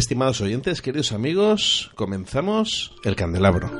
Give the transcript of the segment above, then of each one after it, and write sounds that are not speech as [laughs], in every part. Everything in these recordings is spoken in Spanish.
Estimados oyentes, queridos amigos, comenzamos el candelabro.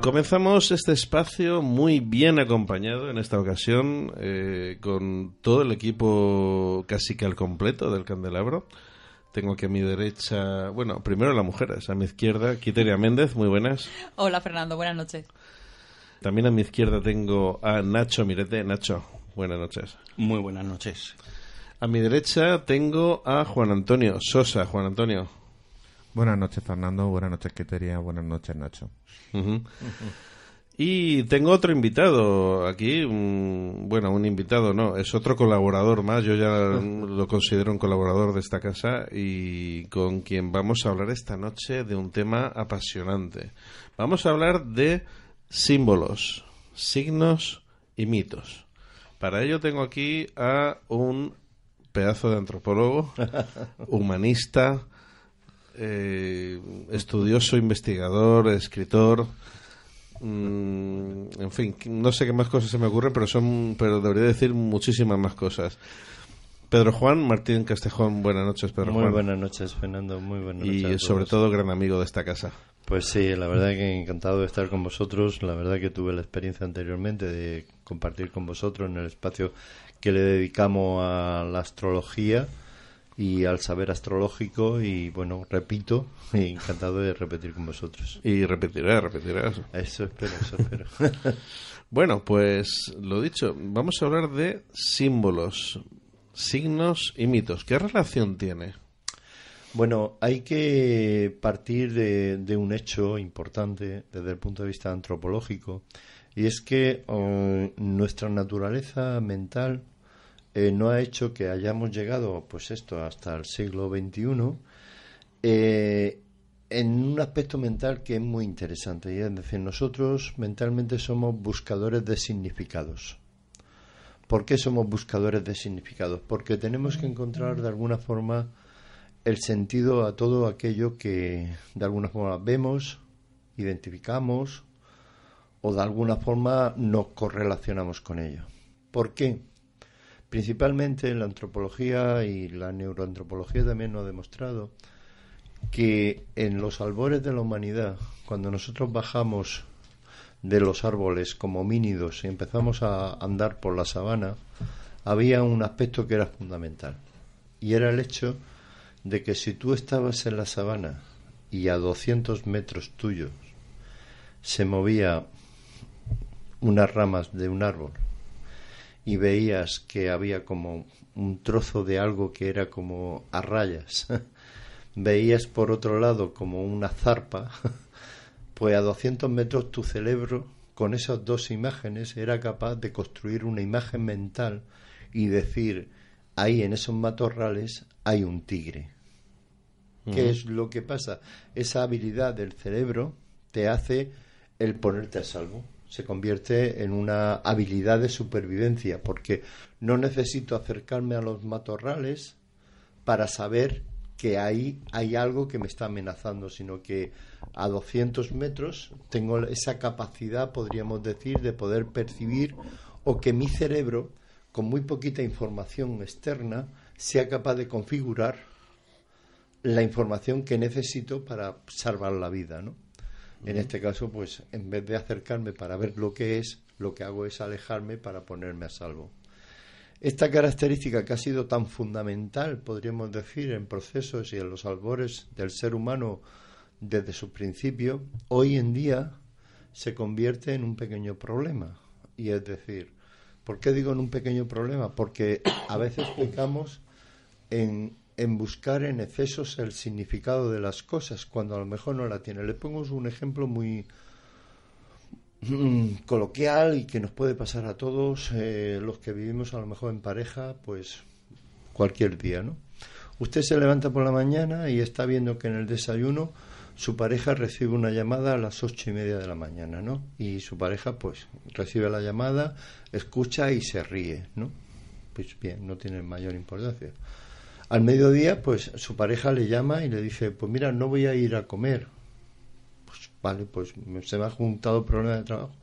Comenzamos este espacio muy bien acompañado en esta ocasión eh, con todo el equipo casi que al completo del candelabro. Tengo aquí a mi derecha, bueno, primero las mujeres, a mi izquierda, Quiteria Méndez, muy buenas. Hola Fernando, buenas noches. También a mi izquierda tengo a Nacho Mirete. Nacho, Buenas noches. Muy buenas noches. A mi derecha tengo a Juan Antonio Sosa. Juan Antonio. Buenas noches, Fernando. Buenas noches, Queteria. Buenas noches, Nacho. Y tengo otro invitado aquí. bueno, un invitado no, es otro colaborador más. Yo ya [laughs] lo considero un colaborador de esta casa y con quien vamos a hablar esta noche de un tema apasionante. Vamos a hablar de símbolos, signos y mitos. Para ello tengo aquí a un pedazo de antropólogo, [laughs] humanista, eh, estudioso, investigador, escritor. Mm, en fin, no sé qué más cosas se me ocurren, pero son, pero debería decir muchísimas más cosas. Pedro Juan, Martín Castejón, buenas noches, Pedro muy Juan. Muy buenas noches, Fernando, muy buenas noches. Y sobre todo gran amigo de esta casa. Pues sí, la verdad que encantado de estar con vosotros. La verdad que tuve la experiencia anteriormente de compartir con vosotros en el espacio que le dedicamos a la astrología y al saber astrológico y bueno, repito, [laughs] encantado de repetir con vosotros. Y repetiré, repetiré Eso espero, eso espero. [laughs] bueno, pues lo dicho, vamos a hablar de símbolos, signos y mitos. ¿Qué relación tiene? Bueno, hay que partir de, un hecho importante desde el punto de vista antropológico, y es que eh, nuestra naturaleza mental eh, no ha hecho que hayamos llegado, pues esto, hasta el siglo XXI, eh, en un aspecto mental que es muy interesante, y es decir, nosotros mentalmente somos buscadores de significados. ¿Por qué somos buscadores de significados? Porque tenemos que encontrar de alguna forma el sentido a todo aquello que de alguna forma vemos, identificamos o de alguna forma nos correlacionamos con ello. ¿Por qué? Principalmente la antropología y la neuroantropología también nos ha demostrado que en los albores de la humanidad, cuando nosotros bajamos de los árboles como homínidos y empezamos a andar por la sabana, había un aspecto que era fundamental y era el hecho de que si tú estabas en la sabana y a 200 metros tuyos se movía unas ramas de un árbol y veías que había como un trozo de algo que era como a rayas, [laughs] veías por otro lado como una zarpa, [laughs] pues a 200 metros tu cerebro con esas dos imágenes era capaz de construir una imagen mental y decir, ahí en esos matorrales hay un tigre. ¿Qué es lo que pasa? Esa habilidad del cerebro te hace el ponerte a salvo. Se convierte en una habilidad de supervivencia, porque no necesito acercarme a los matorrales para saber que ahí hay algo que me está amenazando, sino que a 200 metros tengo esa capacidad, podríamos decir, de poder percibir o que mi cerebro, con muy poquita información externa, sea capaz de configurar la información que necesito para salvar la vida, ¿no? En este caso, pues, en vez de acercarme para ver lo que es, lo que hago es alejarme para ponerme a salvo. Esta característica que ha sido tan fundamental, podríamos decir, en procesos y en los albores del ser humano desde su principio, hoy en día se convierte en un pequeño problema. Y es decir, ¿por qué digo en un pequeño problema? Porque a veces pecamos en, en buscar en excesos el significado de las cosas cuando a lo mejor no la tiene. Le pongo un ejemplo muy, mm, coloquial y que nos puede pasar a todos eh, los que vivimos a lo mejor en pareja, pues cualquier día, ¿no? Usted se levanta por la mañana y está viendo que en el desayuno su pareja recibe una llamada a las ocho y media de la mañana, ¿no? Y su pareja, pues, recibe la llamada, escucha y se ríe, ¿no? Pues bien, no tiene mayor importancia. Al mediodía, pues, su pareja le llama y le dice, pues mira, no voy a ir a comer. Pues vale, pues se me ha juntado problema de trabajo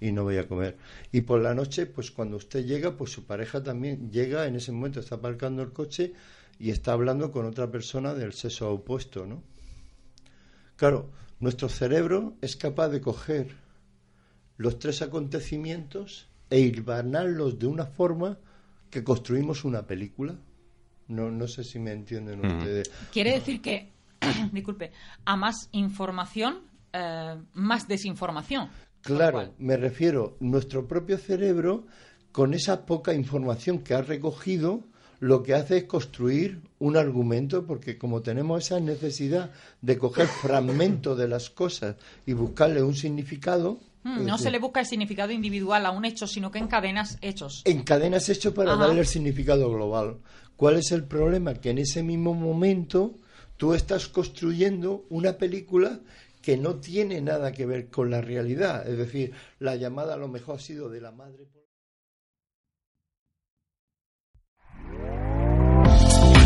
y no voy a comer. Y por la noche, pues cuando usted llega, pues su pareja también llega, en ese momento está aparcando el coche y está hablando con otra persona del sexo opuesto, ¿no? Claro, nuestro cerebro es capaz de coger los tres acontecimientos e hilvanarlos de una forma que construimos una película. No, no sé si me entienden ustedes. Quiere decir que, [clears throat] disculpe, a más información, eh, más desinformación. Claro, me refiero, nuestro propio cerebro, con esa poca información que ha recogido, lo que hace es construir un argumento, porque como tenemos esa necesidad de coger [laughs] fragmentos de las cosas y buscarle un significado. Mm, no se le busca el significado individual a un hecho, sino que encadenas hechos. Encadenas hechos para Ajá. darle el significado global. ¿Cuál es el problema? Que en ese mismo momento tú estás construyendo una película que no tiene nada que ver con la realidad. Es decir, la llamada a lo mejor ha sido de la madre.